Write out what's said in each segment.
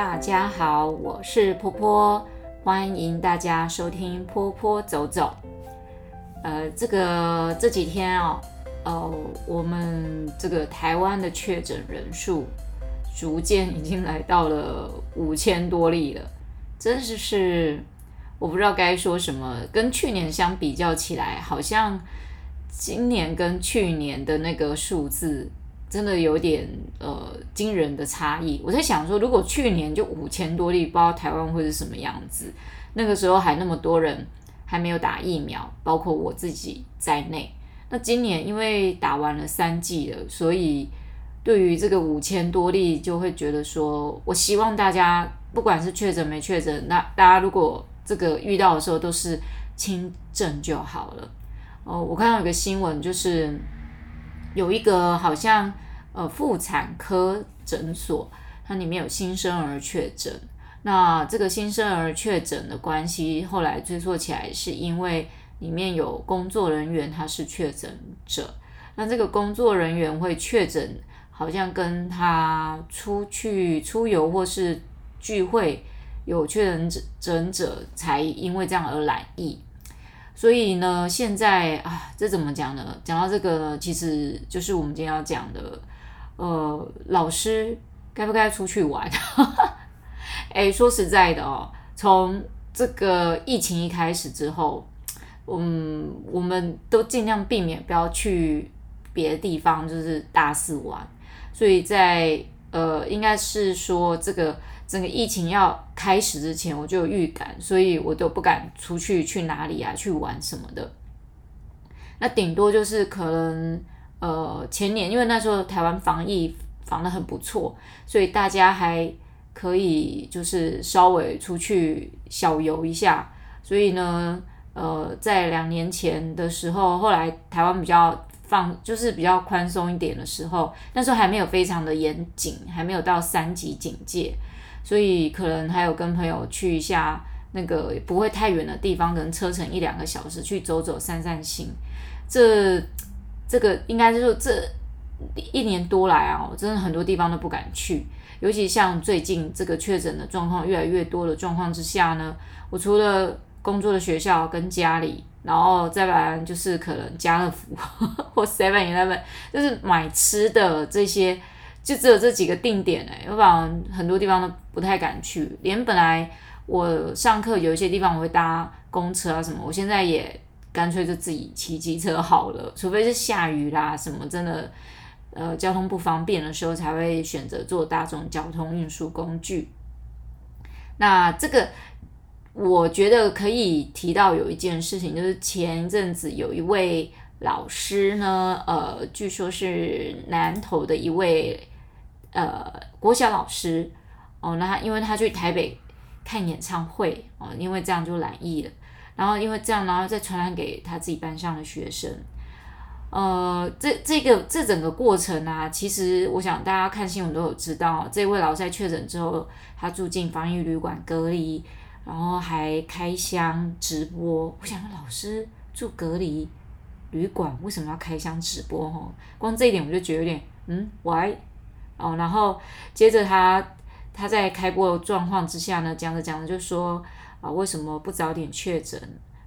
大家好，我是波波，欢迎大家收听波波走走。呃，这个这几天哦，呃，我们这个台湾的确诊人数逐渐已经来到了五千多例了，真是是我不知道该说什么。跟去年相比较起来，好像今年跟去年的那个数字。真的有点呃惊人的差异。我在想说，如果去年就五千多例，不知道台湾会是什么样子。那个时候还那么多人还没有打疫苗，包括我自己在内。那今年因为打完了三剂了，所以对于这个五千多例，就会觉得说，我希望大家不管是确诊没确诊，那大家如果这个遇到的时候都是轻症就好了。哦，我看到有个新闻就是。有一个好像呃妇产科诊所，它里面有新生儿确诊。那这个新生儿确诊的关系，后来追溯起来，是因为里面有工作人员他是确诊者。那这个工作人员会确诊，好像跟他出去出游或是聚会有确诊者者，才因为这样而染疫。所以呢，现在啊，这怎么讲呢？讲到这个，其实就是我们今天要讲的，呃，老师该不该出去玩？哎，说实在的哦，从这个疫情一开始之后，嗯，我们都尽量避免不要去别的地方，就是大肆玩。所以在呃，应该是说这个。整个疫情要开始之前，我就有预感，所以我都不敢出去，去哪里啊，去玩什么的。那顶多就是可能，呃，前年因为那时候台湾防疫防得很不错，所以大家还可以就是稍微出去小游一下。所以呢，呃，在两年前的时候，后来台湾比较放，就是比较宽松一点的时候，那时候还没有非常的严谨，还没有到三级警戒。所以可能还有跟朋友去一下那个不会太远的地方，可能车程一两个小时去走走散散心。这这个应该就是这一年多来啊，我真的很多地方都不敢去。尤其像最近这个确诊的状况越来越多的状况之下呢，我除了工作的学校跟家里，然后再来就是可能家乐福或 Seven Eleven，就是买吃的这些。就只有这几个定点哎，要不然很多地方都不太敢去。连本来我上课有一些地方我会搭公车啊什么，我现在也干脆就自己骑机车好了。除非是下雨啦什么真的，呃，交通不方便的时候才会选择坐大众交通运输工具。那这个我觉得可以提到有一件事情，就是前一阵子有一位老师呢，呃，据说是南投的一位。呃，国小老师哦，那他因为他去台北看演唱会哦，因为这样就染疫了，然后因为这样，然后再传染给他自己班上的学生。呃，这这个这整个过程啊，其实我想大家看新闻都有知道，这位老师在确诊之后，他住进防疫旅馆隔离，然后还开箱直播。我想说，老师住隔离旅馆为什么要开箱直播？哦，光这一点我就觉得有点嗯，why？哦，然后接着他他在开播的状况之下呢，讲着讲着就说啊，为什么不早点确诊，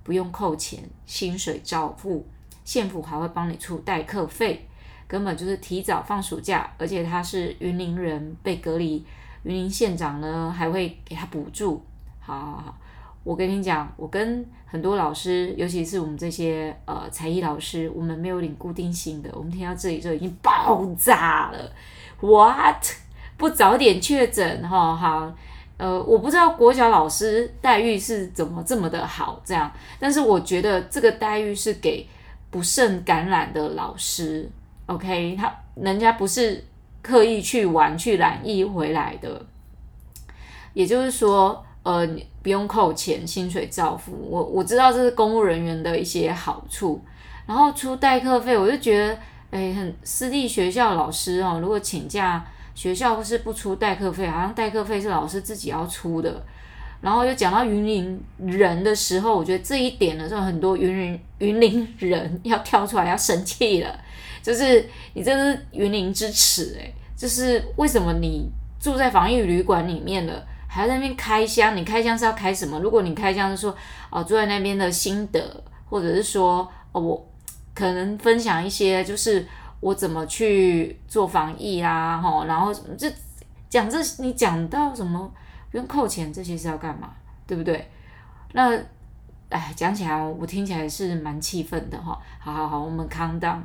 不用扣钱，薪水照付，县府还会帮你出代课费，根本就是提早放暑假，而且他是云林人被隔离，云林县长呢还会给他补助。好好好，我跟你讲，我跟很多老师，尤其是我们这些呃才艺老师，我们没有领固定薪的，我们听到这里就已经爆炸了。What？不早点确诊哈？好，呃，我不知道国小老师待遇是怎么这么的好，这样。但是我觉得这个待遇是给不慎感染的老师，OK？他人家不是刻意去玩去染疫回来的，也就是说，呃，你不用扣钱，薪水照付。我我知道这是公务人员的一些好处，然后出代课费，我就觉得。哎，很私立学校老师哦，如果请假，学校是不出代课费，好像代课费是老师自己要出的。然后又讲到云林人的时候，我觉得这一点呢，就很多云林云林人 要跳出来要生气了，就是你这是云林之耻哎，就是为什么你住在防疫旅馆里面了，还在那边开箱。你开箱是要开什么？如果你开箱是说哦住在那边的心得，或者是说哦我可能分享一些就是我怎么去做防疫啊，吼，然后这讲这你讲到什么不用扣钱，这些是要干嘛？对不对？那。哎，讲起来我听起来是蛮气愤的哈。好好好，我们 calm down。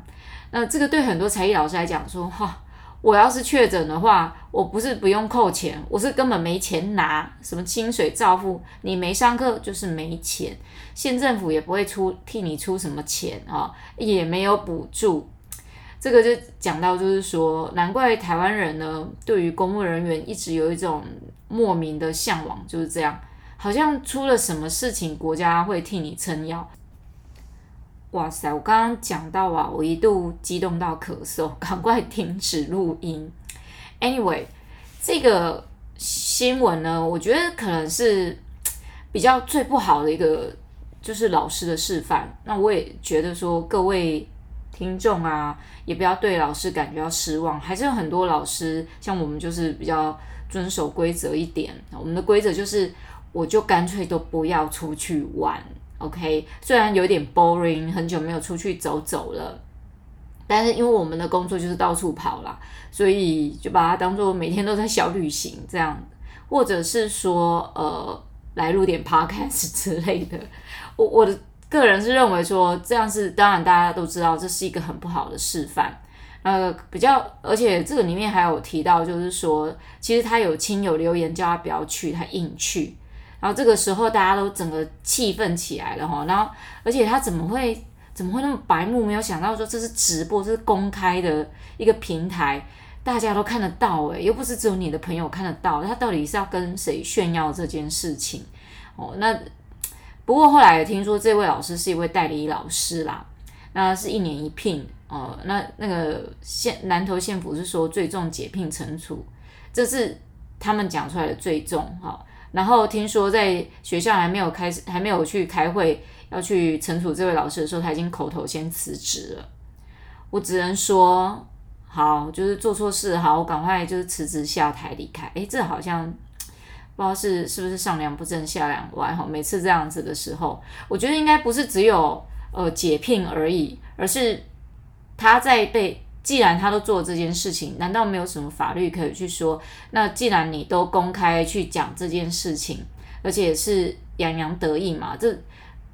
那这个对很多才艺老师来讲说，哈，我要是确诊的话，我不是不用扣钱，我是根本没钱拿，什么薪水照付，你没上课就是没钱，县政府也不会出替你出什么钱啊，也没有补助。这个就讲到就是说，难怪台湾人呢，对于公务人员一直有一种莫名的向往，就是这样。好像出了什么事情，国家会替你撑腰。哇塞！我刚刚讲到啊，我一度激动到咳嗽，赶快停止录音。Anyway，这个新闻呢，我觉得可能是比较最不好的一个，就是老师的示范。那我也觉得说，各位听众啊，也不要对老师感觉到失望。还是有很多老师，像我们就是比较遵守规则一点。我们的规则就是。我就干脆都不要出去玩，OK？虽然有点 boring，很久没有出去走走了，但是因为我们的工作就是到处跑啦，所以就把它当做每天都在小旅行这样，或者是说呃来录点 podcast 之类的。我我的个人是认为说这样是，当然大家都知道这是一个很不好的示范。呃，比较而且这个里面还有提到，就是说其实他有亲友留言叫他不要去，他硬去。然后这个时候大家都整个气愤起来了哈，然后而且他怎么会怎么会那么白目？没有想到说这是直播，这是公开的一个平台，大家都看得到诶，又不是只有你的朋友看得到，他到底是要跟谁炫耀这件事情？哦，那不过后来也听说这位老师是一位代理老师啦，那是一年一聘哦，那那个县南投县府是说最重解聘惩处，这是他们讲出来的最重哈。然后听说在学校还没有开始，还没有去开会要去惩处这位老师的时候，他已经口头先辞职了。我只能说，好，就是做错事，好，我赶快就是辞职下台离开。诶，这好像不知道是是不是上梁不正下梁歪哈。每次这样子的时候，我觉得应该不是只有呃解聘而已，而是他在被。既然他都做这件事情，难道没有什么法律可以去说？那既然你都公开去讲这件事情，而且是洋洋得意嘛，这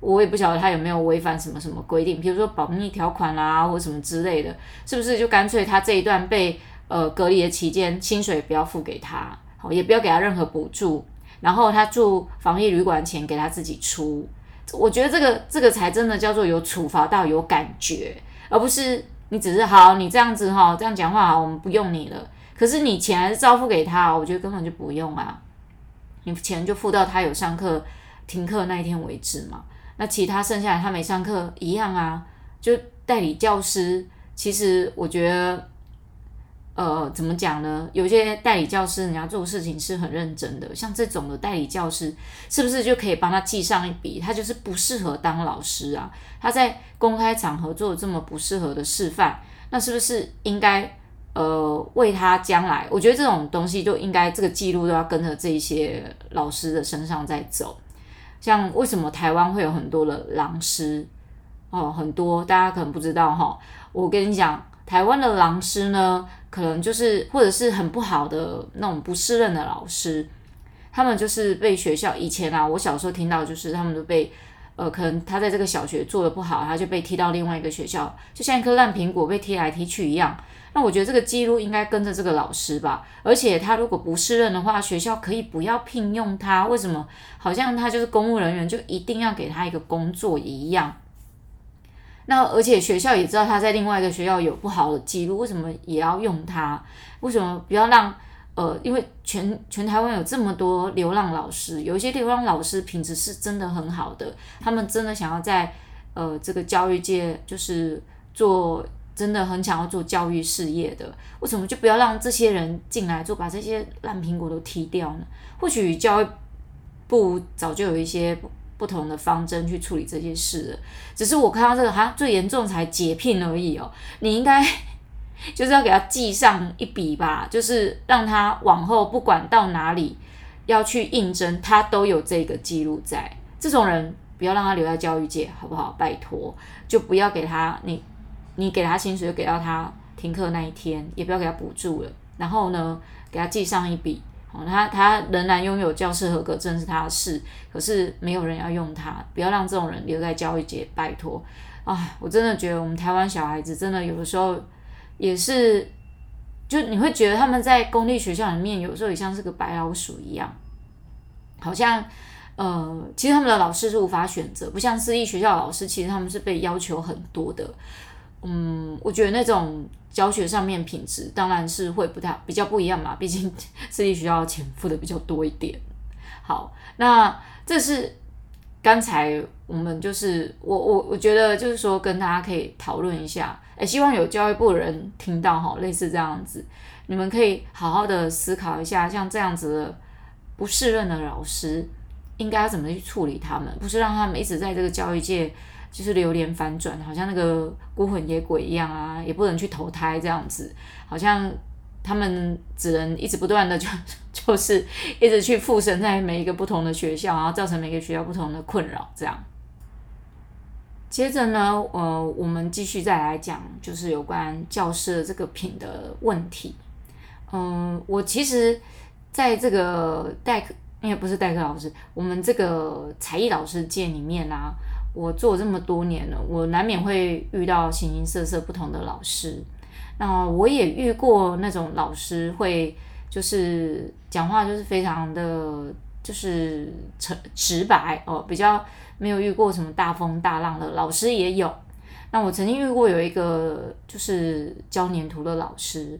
我也不晓得他有没有违反什么什么规定，比如说保密条款啊，或什么之类的，是不是就干脆他这一段被呃隔离的期间，薪水不要付给他，好，也不要给他任何补助，然后他住防疫旅馆钱给他自己出，我觉得这个这个才真的叫做有处罚到有感觉，而不是。你只是好，你这样子哈，这样讲话好，我们不用你了。可是你钱还是照付给他，我觉得根本就不用啊。你钱就付到他有上课停课那一天为止嘛。那其他剩下来他没上课一样啊。就代理教师，其实我觉得。呃，怎么讲呢？有些代理教师，人家做事情是很认真的。像这种的代理教师，是不是就可以帮他记上一笔？他就是不适合当老师啊！他在公开场合做这么不适合的示范，那是不是应该呃为他将来？我觉得这种东西就应该这个记录都要跟着这些老师的身上在走。像为什么台湾会有很多的狼师？哦，很多大家可能不知道哈、我跟你讲，台湾的狼师呢？可能就是，或者是很不好的那种不适任的老师，他们就是被学校以前啊，我小时候听到就是他们都被，呃，可能他在这个小学做的不好，他就被踢到另外一个学校，就像一颗烂苹果被踢来踢去一样。那我觉得这个记录应该跟着这个老师吧，而且他如果不适任的话，学校可以不要聘用他。为什么？好像他就是公务人员，就一定要给他一个工作一样。那而且学校也知道他在另外一个学校有不好的记录，为什么也要用他？为什么不要让呃？因为全全台湾有这么多流浪老师，有一些流浪老师品质是真的很好的，他们真的想要在呃这个教育界就是做真的很想要做教育事业的，为什么就不要让这些人进来做，把这些烂苹果都踢掉呢？或许教育部早就有一些。不同的方针去处理这些事了，只是我看到这个哈最严重才解聘而已哦。你应该 就是要给他记上一笔吧，就是让他往后不管到哪里要去应征，他都有这个记录在。这种人不要让他留在教育界，好不好？拜托，就不要给他你你给他薪水，给到他停课那一天，也不要给他补助了。然后呢，给他记上一笔。他他仍然拥有教师合格证是他的事，可是没有人要用他，不要让这种人留在教育界，拜托。啊，我真的觉得我们台湾小孩子真的有的时候也是，就你会觉得他们在公立学校里面有时候也像是个白老鼠一样，好像呃，其实他们的老师是无法选择，不像私立学校老师，其实他们是被要求很多的。嗯，我觉得那种教学上面品质当然是会不太比较不一样嘛，毕竟 私立学校钱付的比较多一点。好，那这是刚才我们就是我我我觉得就是说跟大家可以讨论一下，诶，希望有教育部的人听到哈，类似这样子，你们可以好好的思考一下，像这样子的不适任的老师应该要怎么去处理他们，不是让他们一直在这个教育界。就是流连反转，好像那个孤魂野鬼一样啊，也不能去投胎这样子，好像他们只能一直不断的 就就是一直去附身在每一个不同的学校，然后造成每个学校不同的困扰这样。接着呢，呃，我们继续再来讲，就是有关教师的这个品的问题。嗯、我其实在这个代课，因为不是代课老师，我们这个才艺老师界里面啊。我做这么多年了，我难免会遇到形形色色不同的老师。那我也遇过那种老师会就是讲话就是非常的，就是直直白哦，比较没有遇过什么大风大浪的老师也有。那我曾经遇过有一个就是教黏土的老师，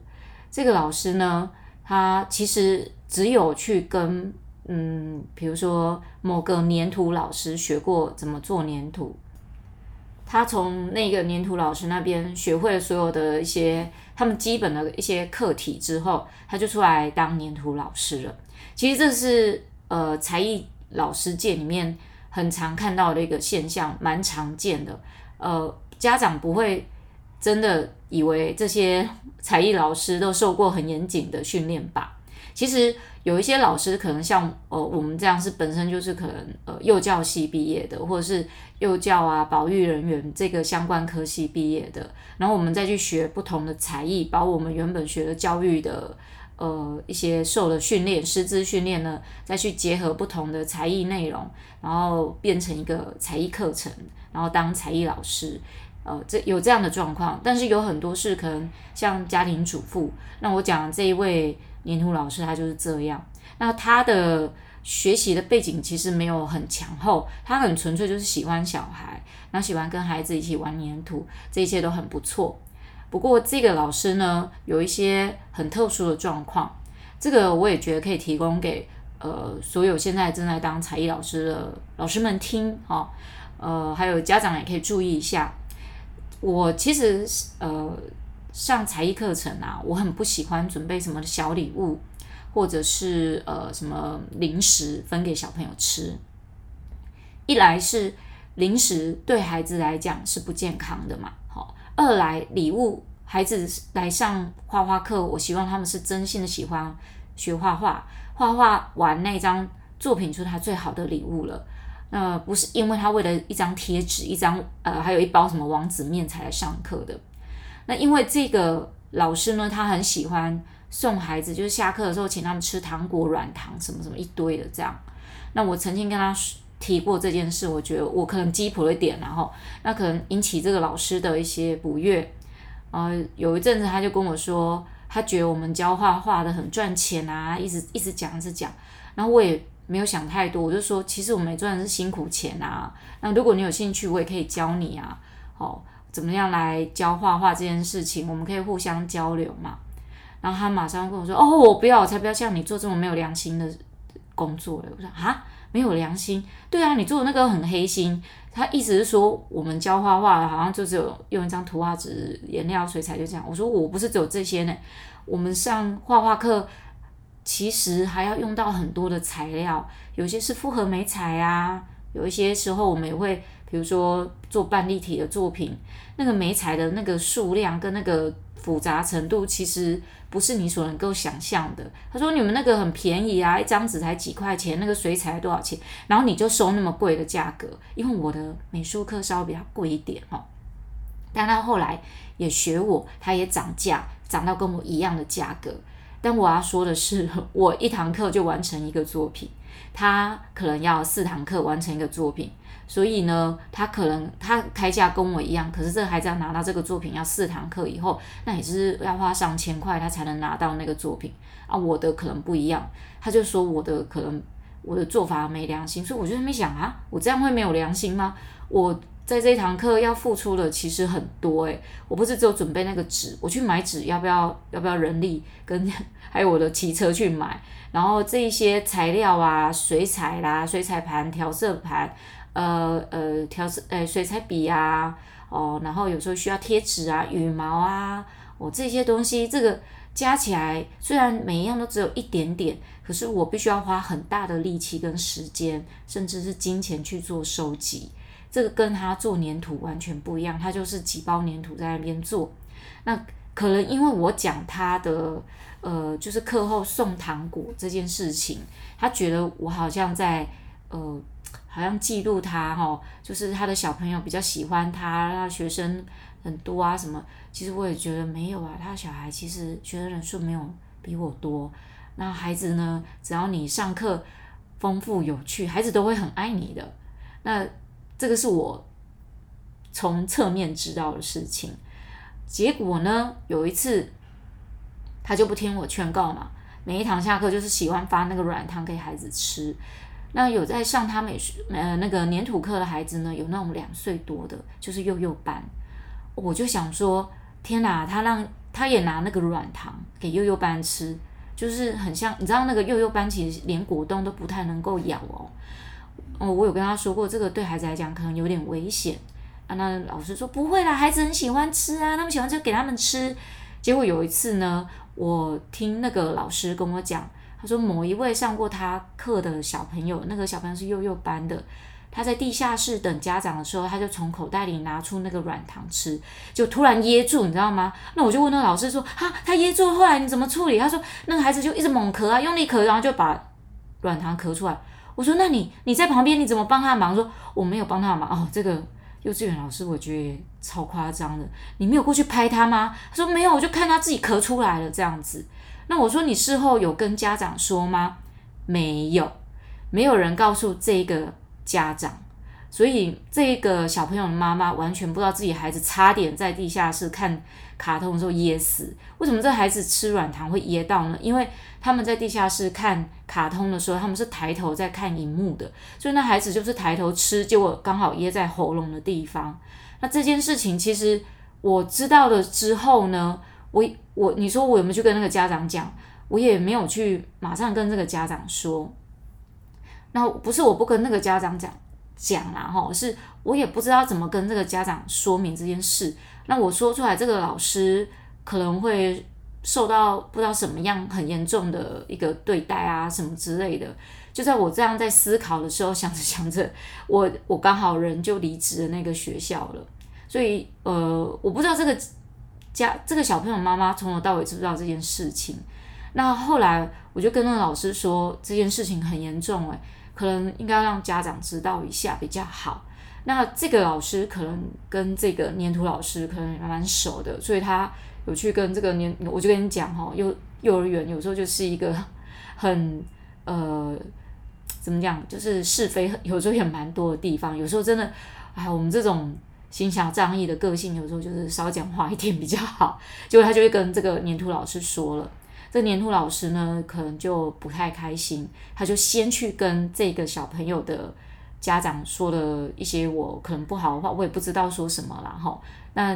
这个老师呢，他其实只有去跟。嗯，比如说某个黏土老师学过怎么做黏土，他从那个黏土老师那边学会了所有的一些他们基本的一些课题之后，他就出来当黏土老师了。其实这是呃才艺老师界里面很常看到的一个现象，蛮常见的。呃，家长不会真的以为这些才艺老师都受过很严谨的训练吧？其实。有一些老师可能像呃我们这样是本身就是可能呃幼教系毕业的，或者是幼教啊保育人员这个相关科系毕业的，然后我们再去学不同的才艺，把我们原本学的教育的呃一些受的训练、师资训练呢，再去结合不同的才艺内容，然后变成一个才艺课程，然后当才艺老师，呃这有这样的状况，但是有很多是可能像家庭主妇，那我讲的这一位。黏土老师他就是这样，那他的学习的背景其实没有很强厚，他很纯粹就是喜欢小孩，然后喜欢跟孩子一起玩黏土，这一切都很不错。不过这个老师呢，有一些很特殊的状况，这个我也觉得可以提供给呃所有现在正在当才艺老师的老师们听哈，呃还有家长也可以注意一下。我其实呃。上才艺课程啊，我很不喜欢准备什么小礼物，或者是呃什么零食分给小朋友吃。一来是零食对孩子来讲是不健康的嘛，好；二来礼物，孩子来上画画课，我希望他们是真心的喜欢学画画，画画完那张作品就是他最好的礼物了。呃不是因为他为了一张贴纸、一张呃还有一包什么王子面才来上课的。那因为这个老师呢，他很喜欢送孩子，就是下课的时候请他们吃糖果、软糖什么什么一堆的这样。那我曾经跟他提过这件事，我觉得我可能鸡婆了一点，然后那可能引起这个老师的一些不悦。呃，有一阵子他就跟我说，他觉得我们教画画的很赚钱啊，一直一直讲一直讲。然后我也没有想太多，我就说其实我们赚的是辛苦钱啊。那如果你有兴趣，我也可以教你啊。哦。怎么样来教画画这件事情，我们可以互相交流嘛。然后他马上跟我说：“哦，我不要，我才不要像你做这种没有良心的工作。”我说：“啊，没有良心？对啊，你做的那个很黑心。”他意思是说，我们教画画好像就只有用一张图画纸、颜料、水彩就这样。我说：“我不是只有这些呢，我们上画画课其实还要用到很多的材料，有些是复合媒材啊，有一些时候我们也会。”比如说做半立体的作品，那个媒材的那个数量跟那个复杂程度其实不是你所能够想象的。他说你们那个很便宜啊，一张纸才几块钱，那个水彩多少钱，然后你就收那么贵的价格，因为我的美术课稍微比较贵一点哦。但他后来也学我，他也涨价，涨到跟我一样的价格。但我要说的是，我一堂课就完成一个作品，他可能要四堂课完成一个作品，所以呢，他可能他开价跟我一样，可是这个孩子要拿到这个作品要四堂课以后，那也是要花上千块，他才能拿到那个作品啊。我的可能不一样，他就说我的可能我的做法没良心，所以我就在那边想啊，我这样会没有良心吗？我。在这一堂课要付出的其实很多诶，我不是只有准备那个纸，我去买纸要不要？要不要人力跟 还有我的骑车去买？然后这一些材料啊，水彩啦，水彩盘、调色盘，呃呃调色呃水彩笔啊，哦，然后有时候需要贴纸啊、羽毛啊，哦这些东西，这个加起来虽然每一样都只有一点点，可是我必须要花很大的力气跟时间，甚至是金钱去做收集。这个跟他做粘土完全不一样，他就是几包粘土在那边做。那可能因为我讲他的，呃，就是课后送糖果这件事情，他觉得我好像在，呃，好像记录他、哦，就是他的小朋友比较喜欢他，他学生很多啊什么。其实我也觉得没有啊，他的小孩其实学生人数没有比我多。那孩子呢，只要你上课丰富有趣，孩子都会很爱你的。那。这个是我从侧面知道的事情，结果呢，有一次他就不听我劝告嘛，每一堂下课就是喜欢发那个软糖给孩子吃。那有在上他美术呃那个粘土课的孩子呢，有那种两岁多的，就是幼幼班。我就想说，天哪，他让他也拿那个软糖给幼幼班吃，就是很像你知道那个幼幼班其实连果冻都不太能够咬哦。哦，我有跟他说过，这个对孩子来讲可能有点危险啊。那老师说不会啦，孩子很喜欢吃啊，他们喜欢就给他们吃。结果有一次呢，我听那个老师跟我讲，他说某一位上过他课的小朋友，那个小朋友是幼幼班的，他在地下室等家长的时候，他就从口袋里拿出那个软糖吃，就突然噎住，你知道吗？那我就问那个老师说，哈，他噎住，后来你怎么处理？他说那个孩子就一直猛咳啊，用力咳，然后就把软糖咳出来。我说：“那你你在旁边，你怎么帮他忙？”说：“我没有帮他忙。”哦，这个幼稚园老师我觉得超夸张的。你没有过去拍他吗？他说：“没有，我就看他自己咳出来了这样子。”那我说：“你事后有跟家长说吗？”没有，没有人告诉这个家长。所以这个小朋友的妈妈完全不知道自己孩子差点在地下室看卡通的时候噎死。为什么这孩子吃软糖会噎到呢？因为他们在地下室看卡通的时候，他们是抬头在看荧幕的，所以那孩子就是抬头吃，结果刚好噎在喉咙的地方。那这件事情其实我知道了之后呢，我我你说我有没有去跟那个家长讲？我也没有去马上跟这个家长说。那不是我不跟那个家长讲。讲啦，哈，是我也不知道怎么跟这个家长说明这件事。那我说出来，这个老师可能会受到不知道什么样很严重的一个对待啊，什么之类的。就在我这样在思考的时候，想着想着，我我刚好人就离职了那个学校了。所以呃，我不知道这个家这个小朋友妈妈从头到尾知不知道这件事情。那后来我就跟那个老师说，这件事情很严重，欸，可能应该让家长知道一下比较好。那这个老师可能跟这个粘土老师可能蛮熟的，所以他有去跟这个粘，我就跟你讲哈，幼幼儿园有时候就是一个很呃，怎么讲，就是是非有时候也蛮多的地方。有时候真的，哎，我们这种心狭仗义的个性，有时候就是少讲话一点比较好。结果他就会跟这个粘土老师说了。这粘土老师呢，可能就不太开心，他就先去跟这个小朋友的家长说了一些我可能不好的话，我也不知道说什么了哈。那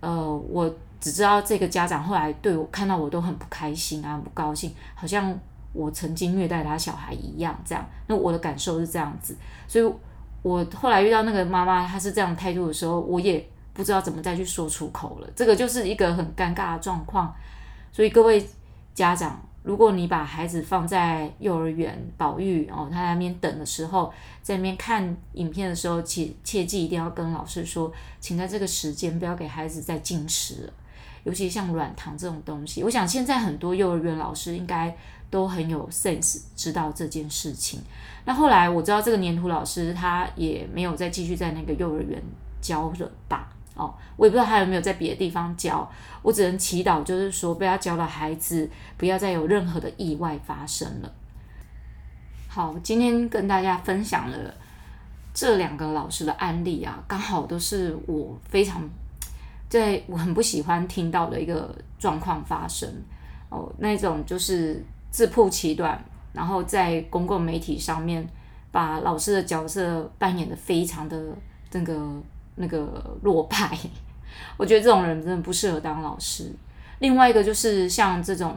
呃，我只知道这个家长后来对我看到我都很不开心啊，不高兴，好像我曾经虐待他小孩一样这样。那我的感受是这样子，所以我后来遇到那个妈妈，她是这样态度的时候，我也不知道怎么再去说出口了。这个就是一个很尴尬的状况，所以各位。家长，如果你把孩子放在幼儿园保育哦，他在那边等的时候，在那边看影片的时候，切切记一定要跟老师说，请在这个时间不要给孩子再进食，尤其像软糖这种东西。我想现在很多幼儿园老师应该都很有 sense，知道这件事情。那后来我知道这个黏土老师他也没有再继续在那个幼儿园教了吧？哦，我也不知道他有没有在别的地方教。我只能祈祷，就是说被他教的孩子不要再有任何的意外发生了。好，今天跟大家分享了这两个老师的案例啊，刚好都是我非常在我很不喜欢听到的一个状况发生哦，那种就是自曝其短，然后在公共媒体上面把老师的角色扮演得非常的那个那个落败，我觉得这种人真的不适合当老师。另外一个就是像这种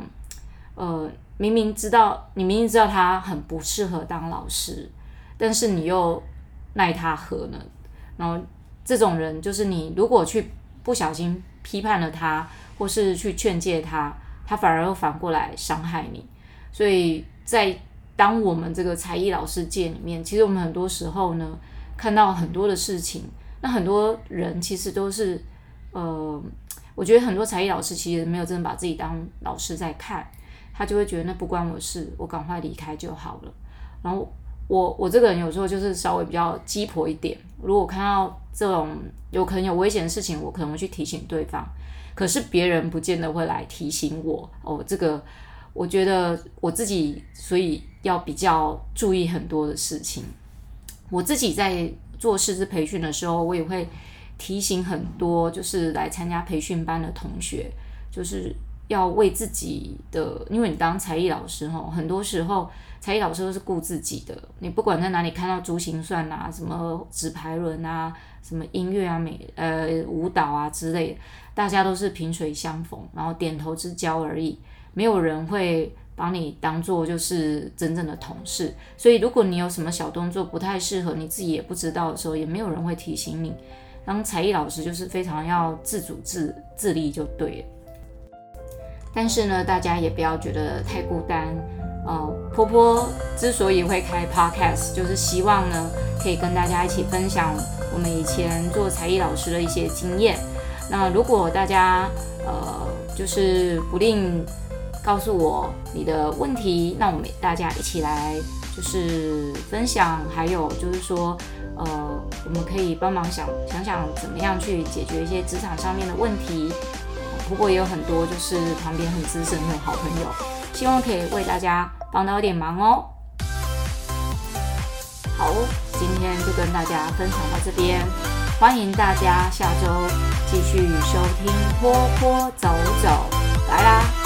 呃。明明知道你明明知道他很不适合当老师，但是你又奈他何呢？然后这种人就是你如果去不小心批判了他，或是去劝诫他，他反而又反过来伤害你。所以在当我们这个才艺老师界里面，其实我们很多时候呢，看到很多的事情，那很多人其实都是呃，我觉得很多才艺老师其实没有真的把自己当老师在看。他就会觉得那不关我事，我赶快离开就好了。然后我我这个人有时候就是稍微比较鸡婆一点，如果看到这种有可能有危险的事情，我可能会去提醒对方。可是别人不见得会来提醒我哦。这个我觉得我自己所以要比较注意很多的事情。我自己在做师资培训的时候，我也会提醒很多就是来参加培训班的同学，就是。要为自己的，因为你当才艺老师吼，很多时候才艺老师都是顾自己的。你不管在哪里看到珠心算啊，什么纸牌轮啊，什么音乐啊、美呃舞蹈啊之类的，大家都是萍水相逢，然后点头之交而已，没有人会把你当做就是真正的同事。所以如果你有什么小动作不太适合，你自己也不知道的时候，也没有人会提醒你。当才艺老师就是非常要自主自自立就对了。但是呢，大家也不要觉得太孤单。呃，波波之所以会开 podcast，就是希望呢，可以跟大家一起分享我们以前做才艺老师的一些经验。那如果大家呃，就是不吝告诉我你的问题，那我们大家一起来就是分享，还有就是说，呃，我们可以帮忙想想想怎么样去解决一些职场上面的问题。不过也有很多就是旁边很资深的好朋友，希望可以为大家帮到一点忙哦。好，今天就跟大家分享到这边，欢迎大家下周继续收听波波走走，来啦。